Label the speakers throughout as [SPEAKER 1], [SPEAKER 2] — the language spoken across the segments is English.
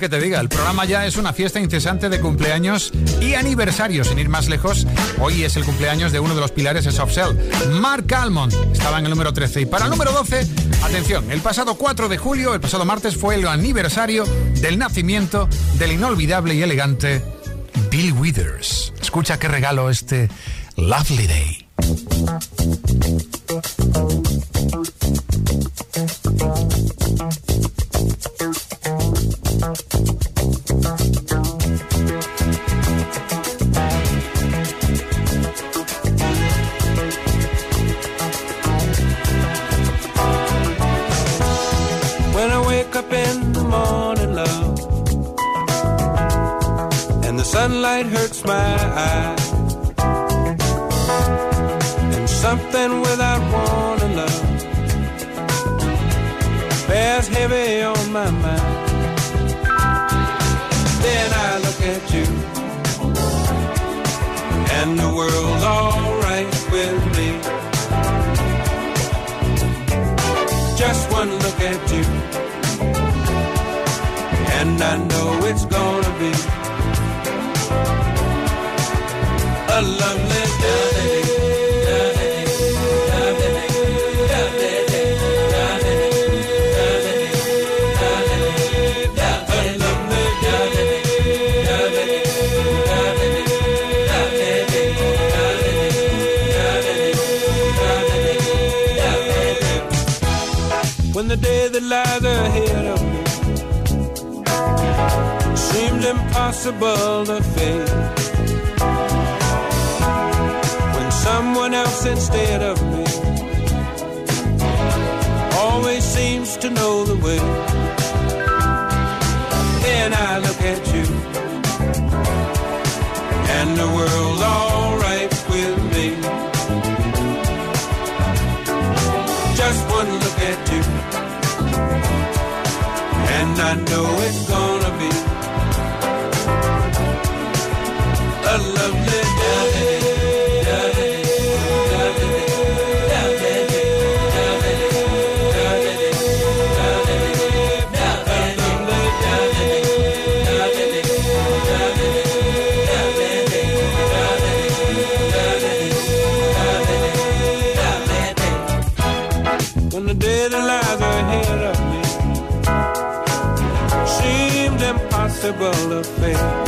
[SPEAKER 1] Que te diga? El programa ya es una fiesta incesante de cumpleaños y aniversarios. Sin ir más lejos, hoy es el cumpleaños de uno de los pilares de Soft Cell, Mark Almond. Estaba en el número 13. Y para el número 12, atención, el pasado 4 de julio, el pasado martes, fue el aniversario del nacimiento del inolvidable y elegante Bill Withers. Escucha qué regalo este Lovely Day.
[SPEAKER 2] Sunlight hurts my eyes. And something without wanting love bears heavy on my mind. Then I look at you, and the world's alright with me. Just one look at you, and I know it's gonna be impossible to face When someone else instead of me. Always seems to know the way. world of faith.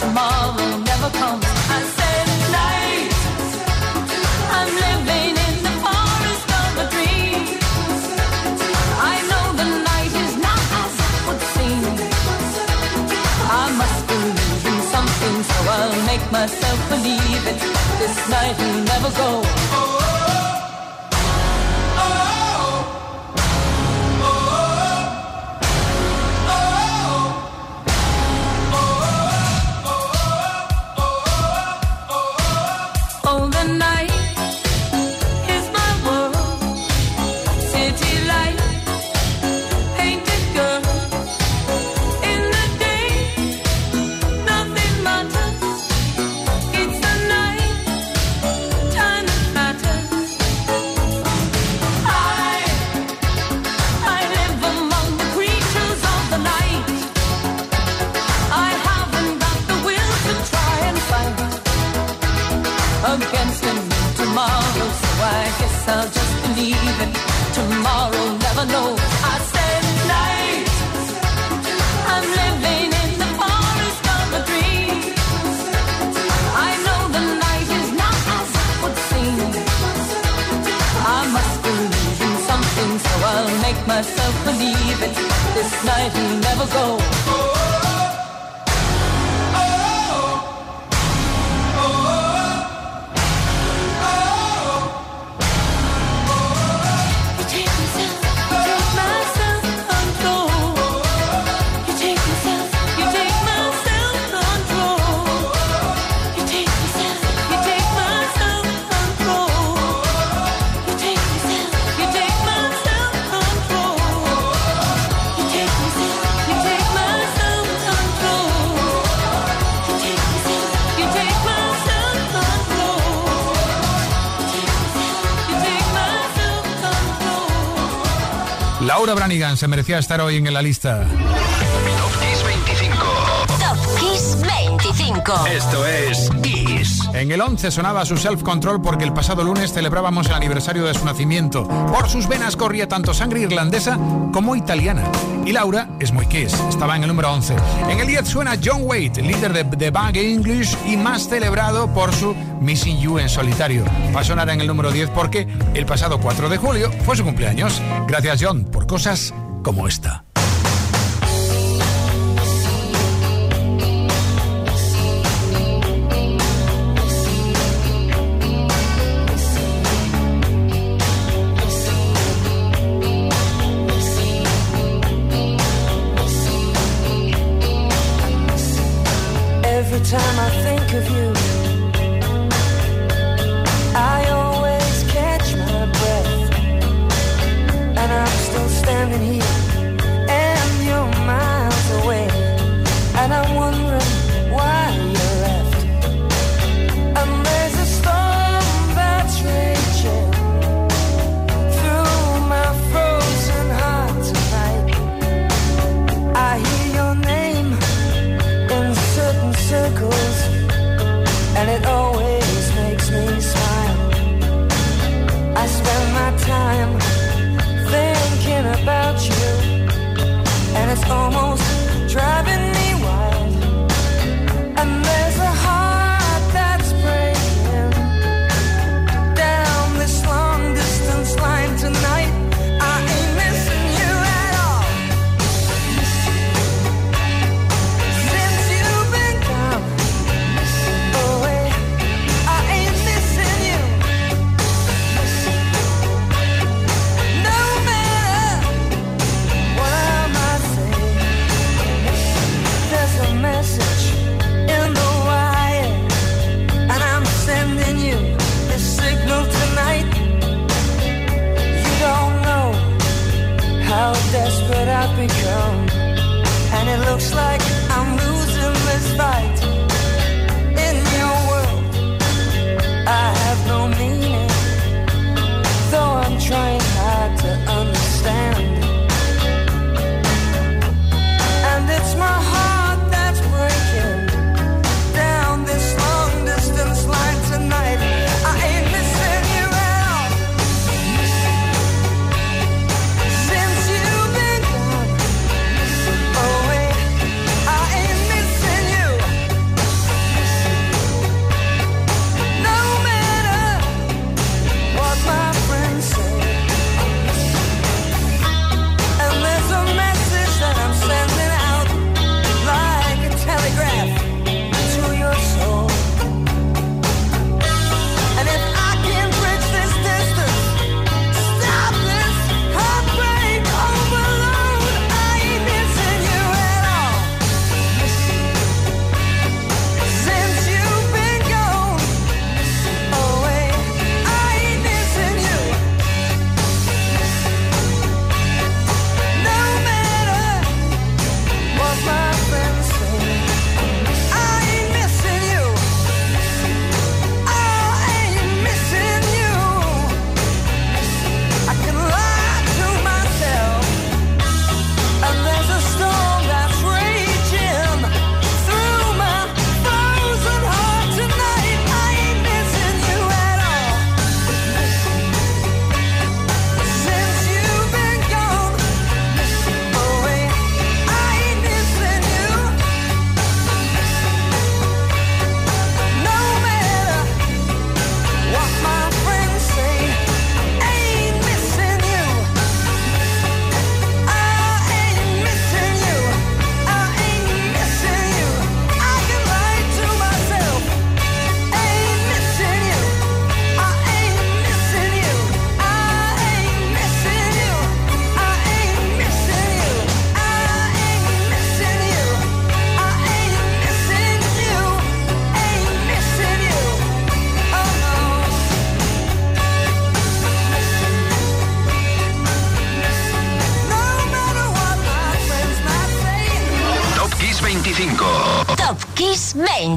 [SPEAKER 3] tomorrow never comes. I said night, I'm living in the forest of a dream. I know the night is not as it would seem. I must believe in something, so I'll make myself believe it. This night will never go. This night will never go.
[SPEAKER 4] Laura Branigan se merecía estar hoy en la lista.
[SPEAKER 5] Topkiss 25.
[SPEAKER 6] Topkiss 25.
[SPEAKER 5] Esto es
[SPEAKER 4] en el 11 sonaba su self-control porque el pasado lunes celebrábamos el aniversario de su nacimiento. Por sus venas corría tanto sangre irlandesa como italiana. Y Laura es muy kiss, estaba en el número 11. En el 10 suena John Waite, líder de The Bag English y más celebrado por su Missing You en solitario. Va a sonar en el número 10 porque el pasado 4 de julio fue su cumpleaños. Gracias John por cosas como esta.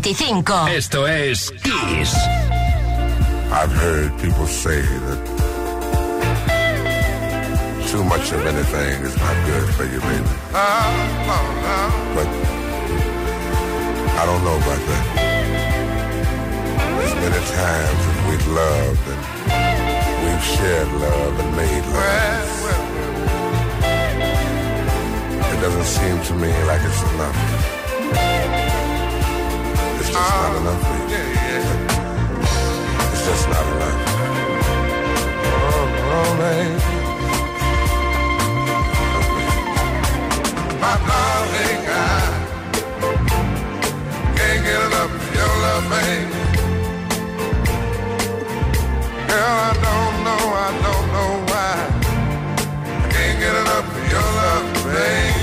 [SPEAKER 7] 25. Esto es Kiss.
[SPEAKER 8] I've heard people say that too much of anything is not good for you, baby. But I don't know about that. There's many times that we've loved and we've shared love and made love. It doesn't seem to me like it's enough. It's just not enough for you. It's just not enough. Oh, oh, baby. My darling, I can't get enough of your love, baby. Girl, I don't know, I don't know why. I can't get enough of your love, baby.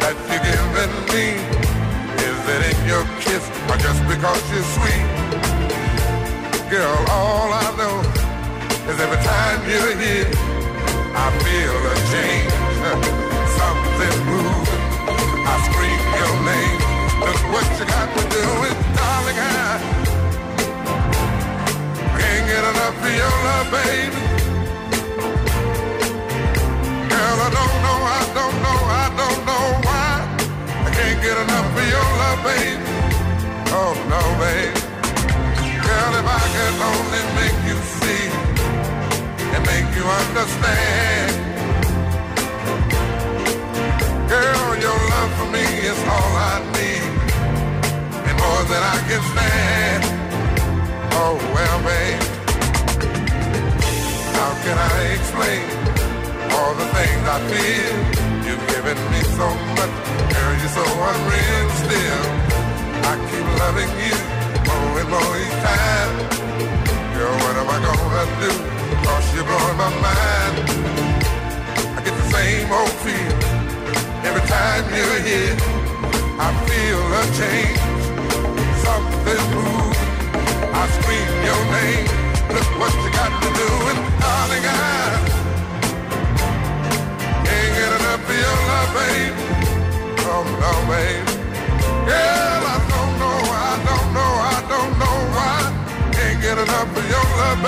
[SPEAKER 8] that you're giving me? Is it in your kiss or just because you're sweet? Girl, all I know is every time you're here, I feel a change. Something moving. I scream your name. Look what you got to do it, darling. I can't get enough of your love, baby. Girl, I don't know, I don't get enough of your love, baby. Oh no, baby. Girl, if I could only make you see and make you understand. Girl, your love for me is all I need, and more than I can stand. Oh well, babe, how can I explain all the things I feel? You've given me so much, girl, you're so unreal still. I keep loving you more and more each time. Girl, what am I gonna do? Cause you're blowing my mind. I get the same old feel every time you're here. I feel a change, something moves. I scream your name. Look what you got to do, and darling, I babe. Girl, I don't know, I don't know, I don't know why. Can't get enough of your love.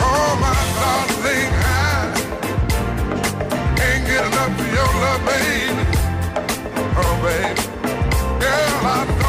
[SPEAKER 8] Oh, my darling, I can't get enough of your love, baby. Oh, baby. Girl, I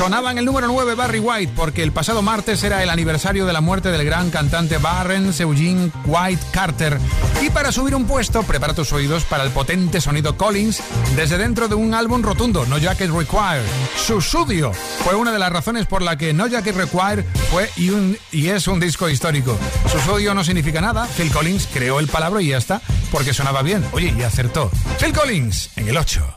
[SPEAKER 1] Sonaba en el número 9 Barry White porque el pasado martes era el aniversario de la muerte del gran cantante Barren Eugene White Carter. Y para subir un puesto, prepara tus oídos para el potente sonido Collins desde dentro de un álbum rotundo, No Jacket Required. Su sudio fue una de las razones por la que No Jacket Required fue y, y es un disco histórico. Su sudio no significa nada, Phil Collins creó el palabra y ya está, porque sonaba bien. Oye, y acertó. Phil Collins en el 8.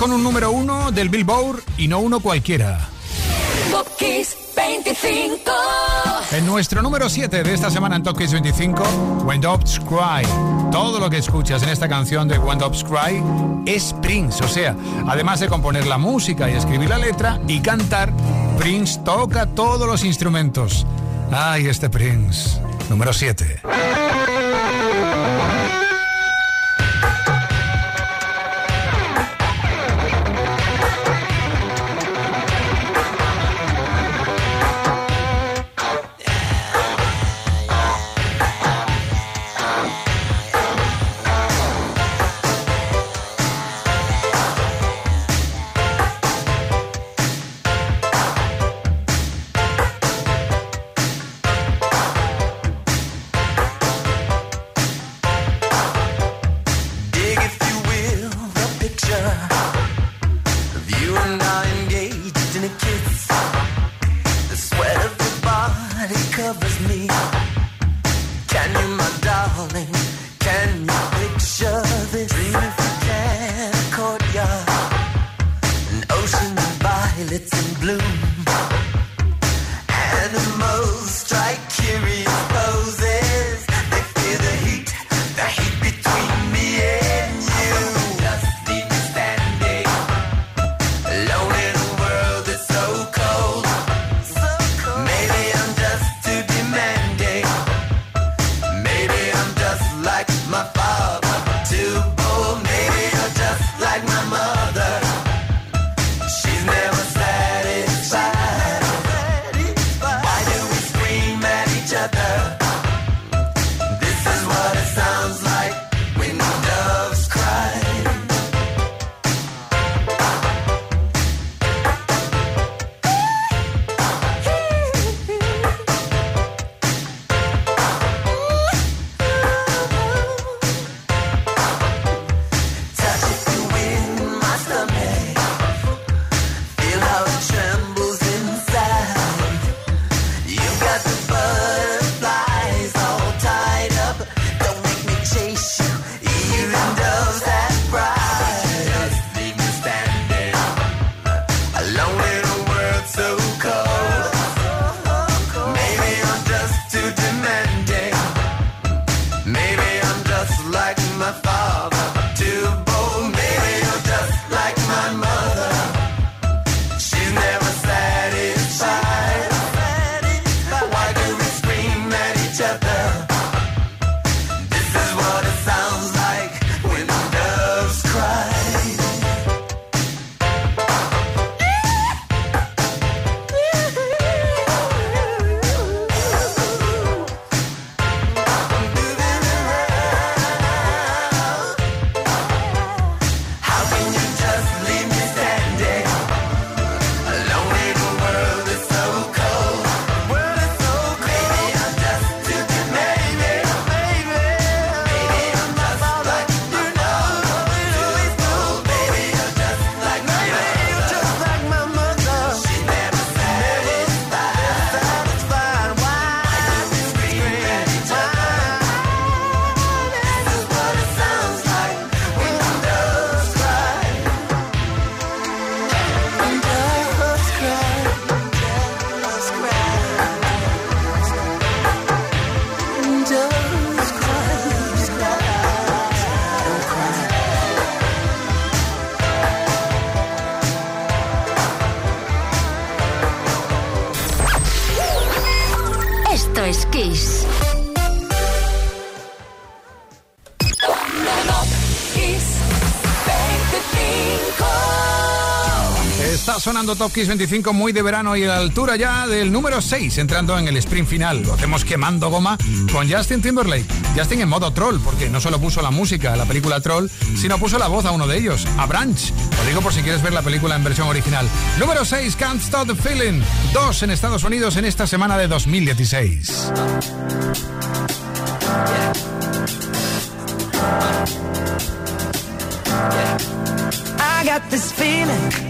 [SPEAKER 1] Con un número uno del Billboard y no uno cualquiera.
[SPEAKER 6] Top Kiss 25.
[SPEAKER 1] En nuestro número 7 de esta semana en Top Kiss 25, When Doves Cry. Todo lo que escuchas en esta canción de When Doves Cry es Prince. O sea, además de componer la música y escribir la letra y cantar, Prince toca todos los instrumentos. Ay, este Prince. Número 7. Sonando Top Kiss 25 muy de verano y a la altura ya del número 6, entrando en el sprint final. Lo hacemos quemando goma con Justin Timberlake. Justin en modo troll, porque no solo puso la música a la película Troll, sino puso la voz a uno de ellos, a Branch. Lo digo por si quieres ver la película en versión original. Número 6, Can't Stop the Feeling. Dos en Estados Unidos en esta semana de 2016.
[SPEAKER 9] I got this feeling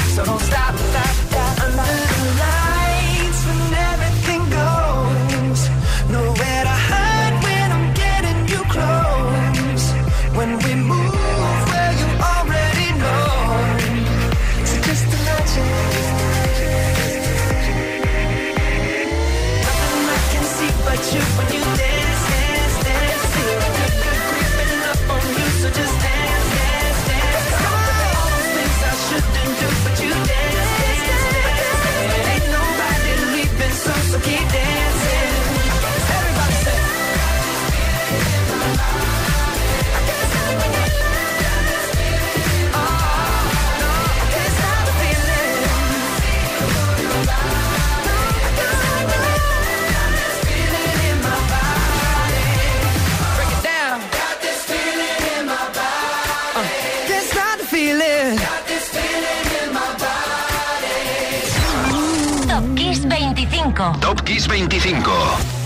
[SPEAKER 9] so don't stop, stop, stop. Under
[SPEAKER 6] 25.
[SPEAKER 7] Top Kiss 25.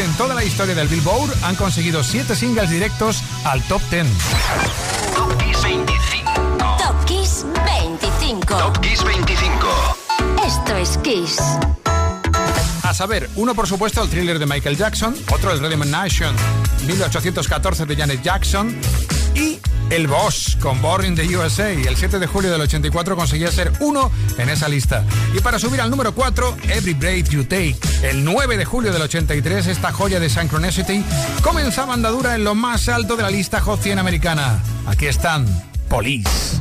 [SPEAKER 1] en toda la historia del Billboard han conseguido 7 singles directos al top 10.
[SPEAKER 7] Top Kiss 25.
[SPEAKER 6] Top Kiss 25.
[SPEAKER 7] Top Kiss 25.
[SPEAKER 6] Esto es Kiss.
[SPEAKER 1] A saber, uno por supuesto el thriller de Michael Jackson, otro el Rhythm Nation, 1814 de Janet Jackson, el Boss con Boring the USA. El 7 de julio del 84 conseguía ser uno en esa lista. Y para subir al número 4, Every Breath You Take. El 9 de julio del 83, esta joya de Synchronicity comenzaba andadura en lo más alto de la lista Hot 100 americana. Aquí están, Police.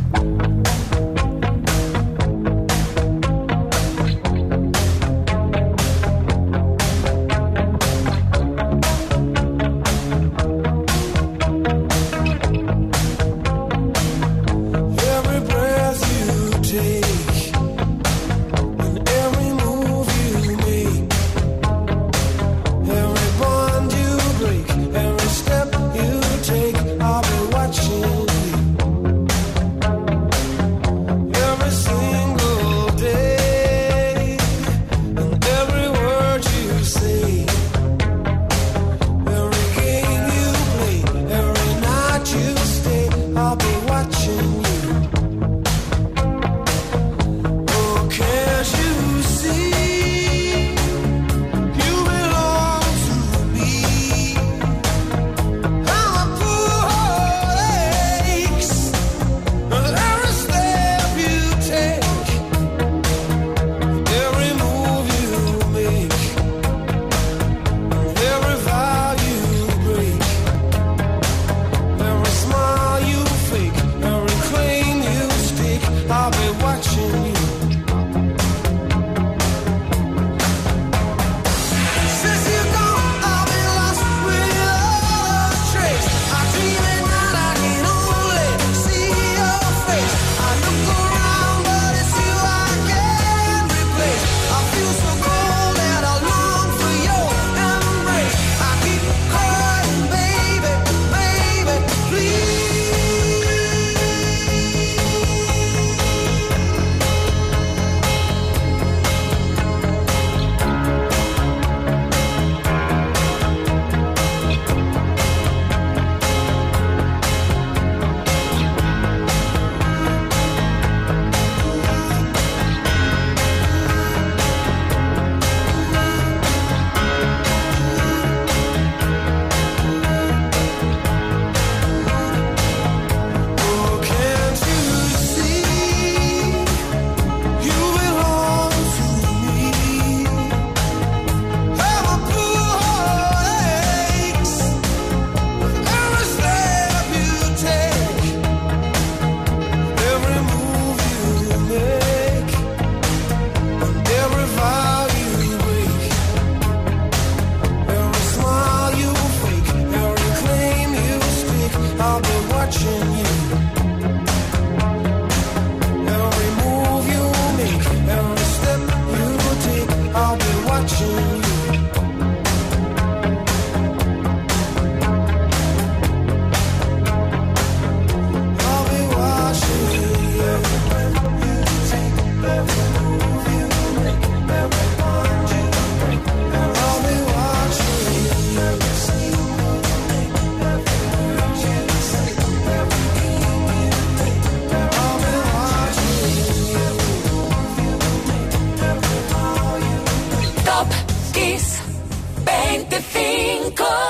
[SPEAKER 3] Top Kiss 25.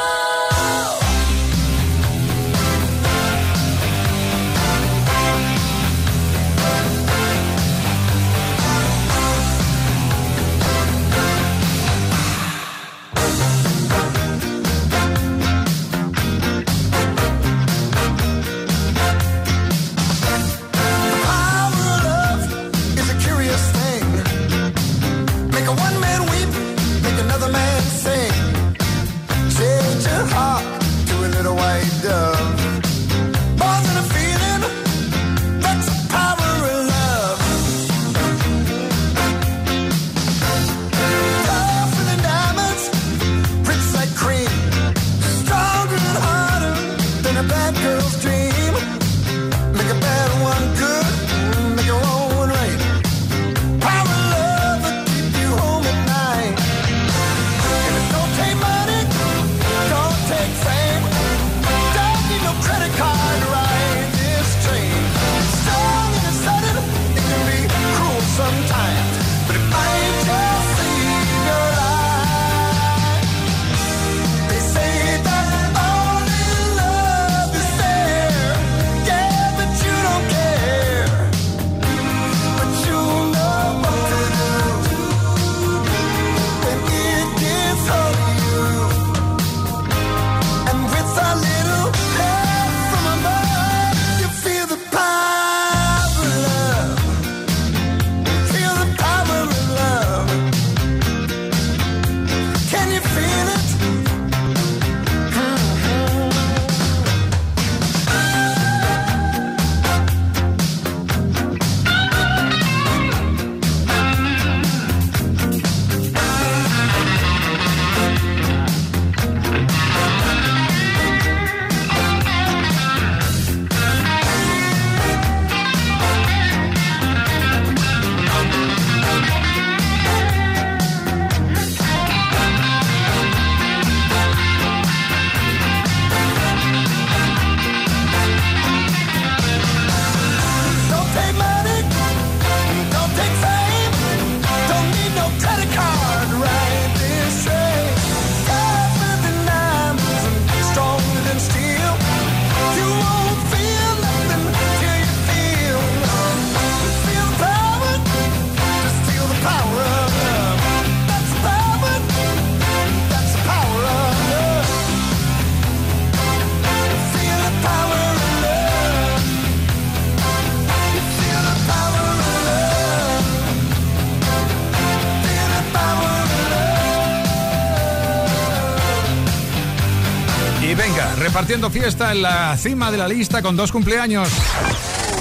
[SPEAKER 10] Repartiendo fiesta en la cima de la lista con dos cumpleaños.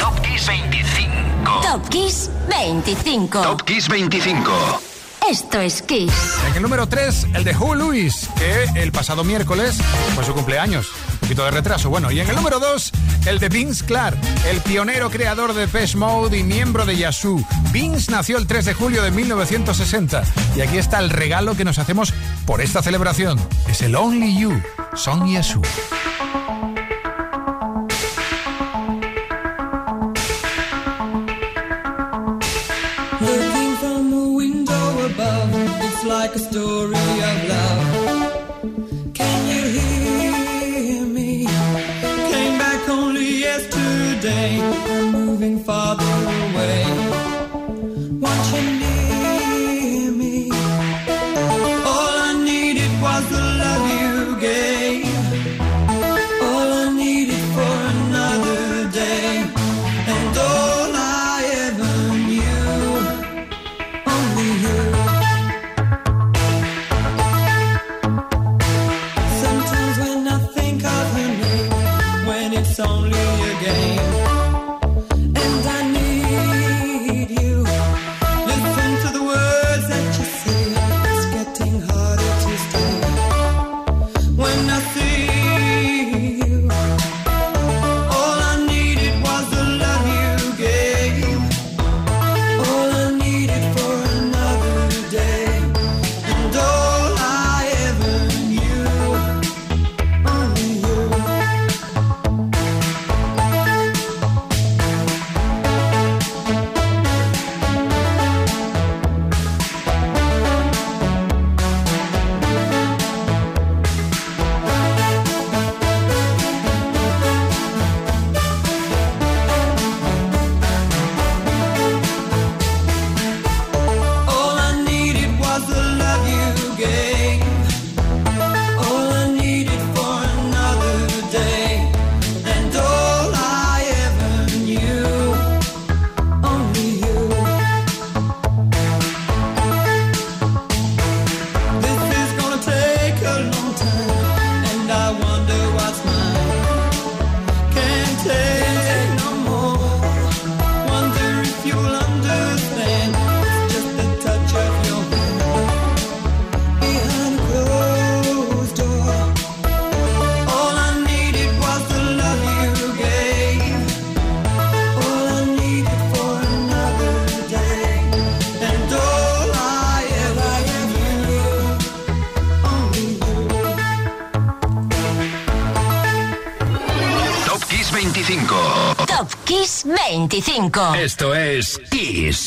[SPEAKER 11] Top Kiss 25.
[SPEAKER 6] Top Kiss 25.
[SPEAKER 11] Top Kiss 25.
[SPEAKER 6] Esto es Kiss.
[SPEAKER 10] En el número 3, el de Hugh Lewis, que el pasado miércoles fue su cumpleaños. Un poquito de retraso, bueno. Y en el número 2, el de Vince Clark, el pionero creador de Depeche Mode y miembro de Yazoo. Vince nació el 3 de julio de 1960. Y aquí está el regalo que nos hacemos por esta celebración. Es el Only You, Son Yazoo.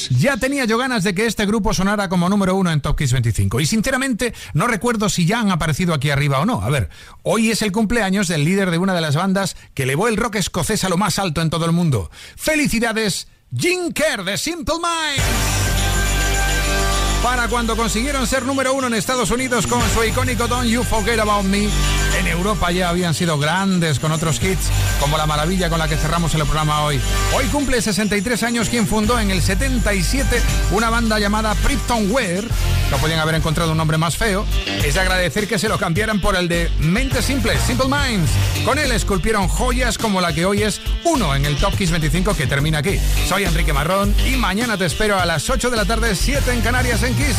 [SPEAKER 10] Ya tenía yo ganas de que este grupo sonara como número uno en Top Kiss 25 y sinceramente no recuerdo si ya han aparecido aquí arriba o no. A ver, hoy es el cumpleaños del líder de una de las bandas que elevó el rock escocés a lo más alto en todo el mundo. ¡Felicidades! Jim Kerr de Simple Minds. Para cuando consiguieron ser número uno en Estados Unidos con su icónico Don't You Forget About Me, en Europa ya habían sido grandes con otros hits, como la maravilla con la que cerramos el programa hoy. Hoy cumple 63 años quien fundó en el 77 una banda llamada Pripton Ware. No podían haber encontrado un nombre más feo. Es de agradecer que se lo cambiaran por el de Mente Simple, Simple Minds. Con él esculpieron joyas como la que hoy es uno en el Top Kiss 25 que termina aquí. Soy Enrique Marrón y mañana te espero a las 8 de la tarde, 7 en Canarias en Kiss.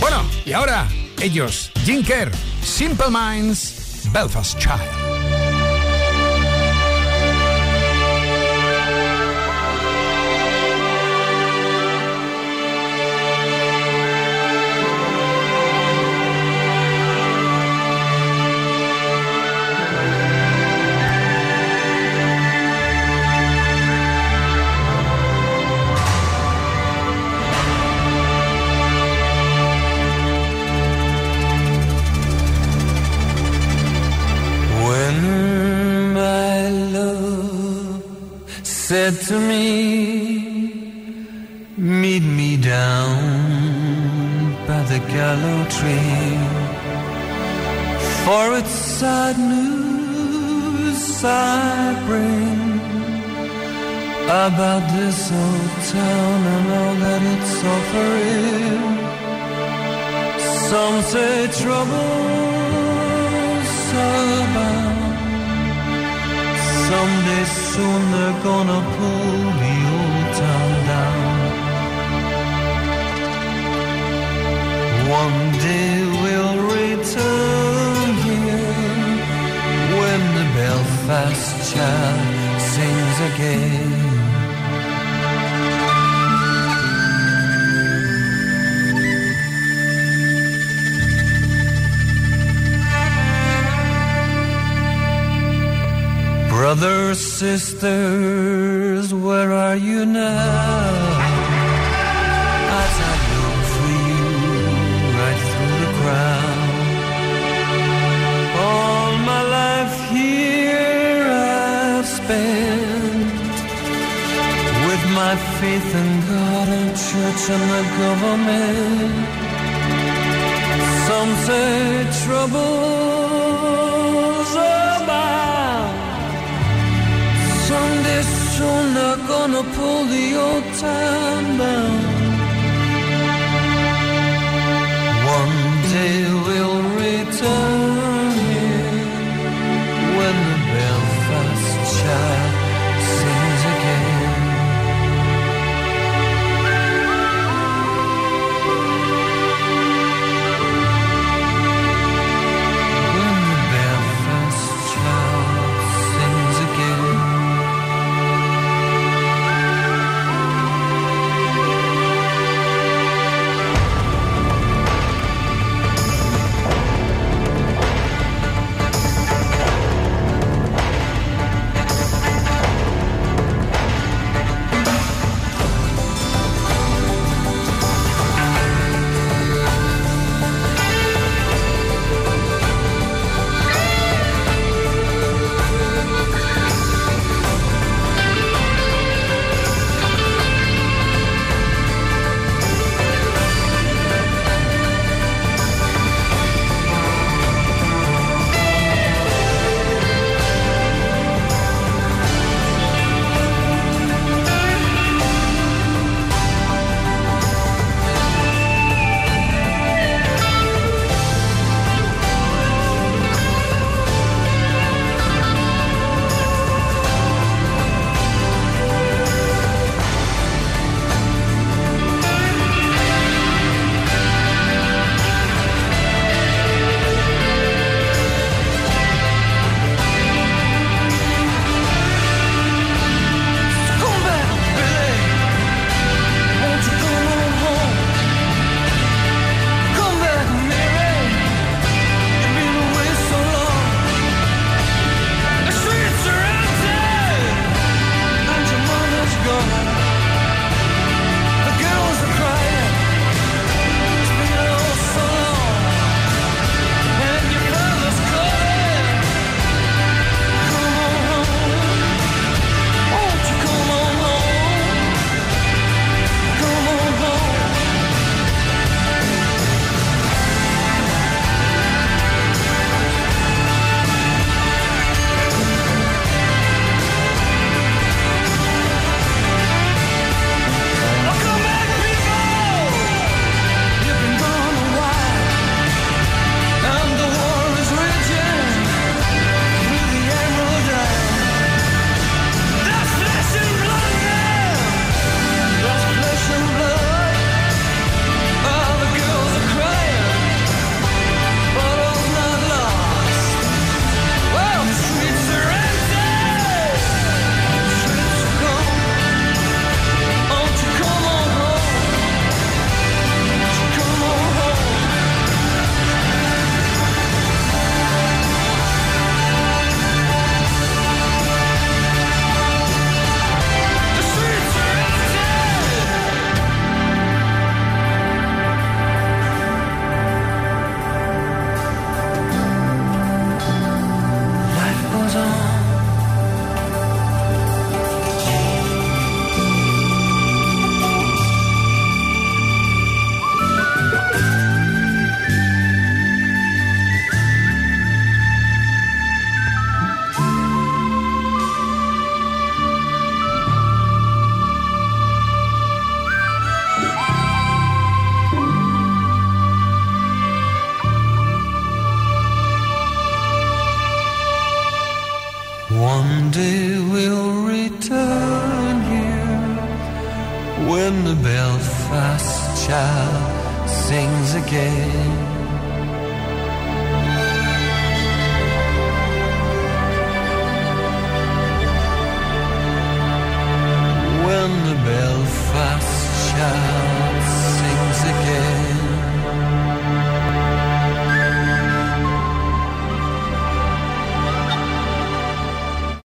[SPEAKER 10] Bueno, y ahora ellos, Jim Kerr, Simple Minds, Belfast Child.
[SPEAKER 12] Said to me, Meet me down by the gallow tree, for it's sad news I bring about this old town and all that it's offering. Some say troubles abound Someday soon they're gonna pull the old town down. One day we'll return here when the Belfast child sings again. Brothers, sisters, where are you now? As I look for you right through the crowd. All my life here I've spent with my faith in God and church and the government. Some say troubles Soon they're gonna pull the old town down. One day we'll return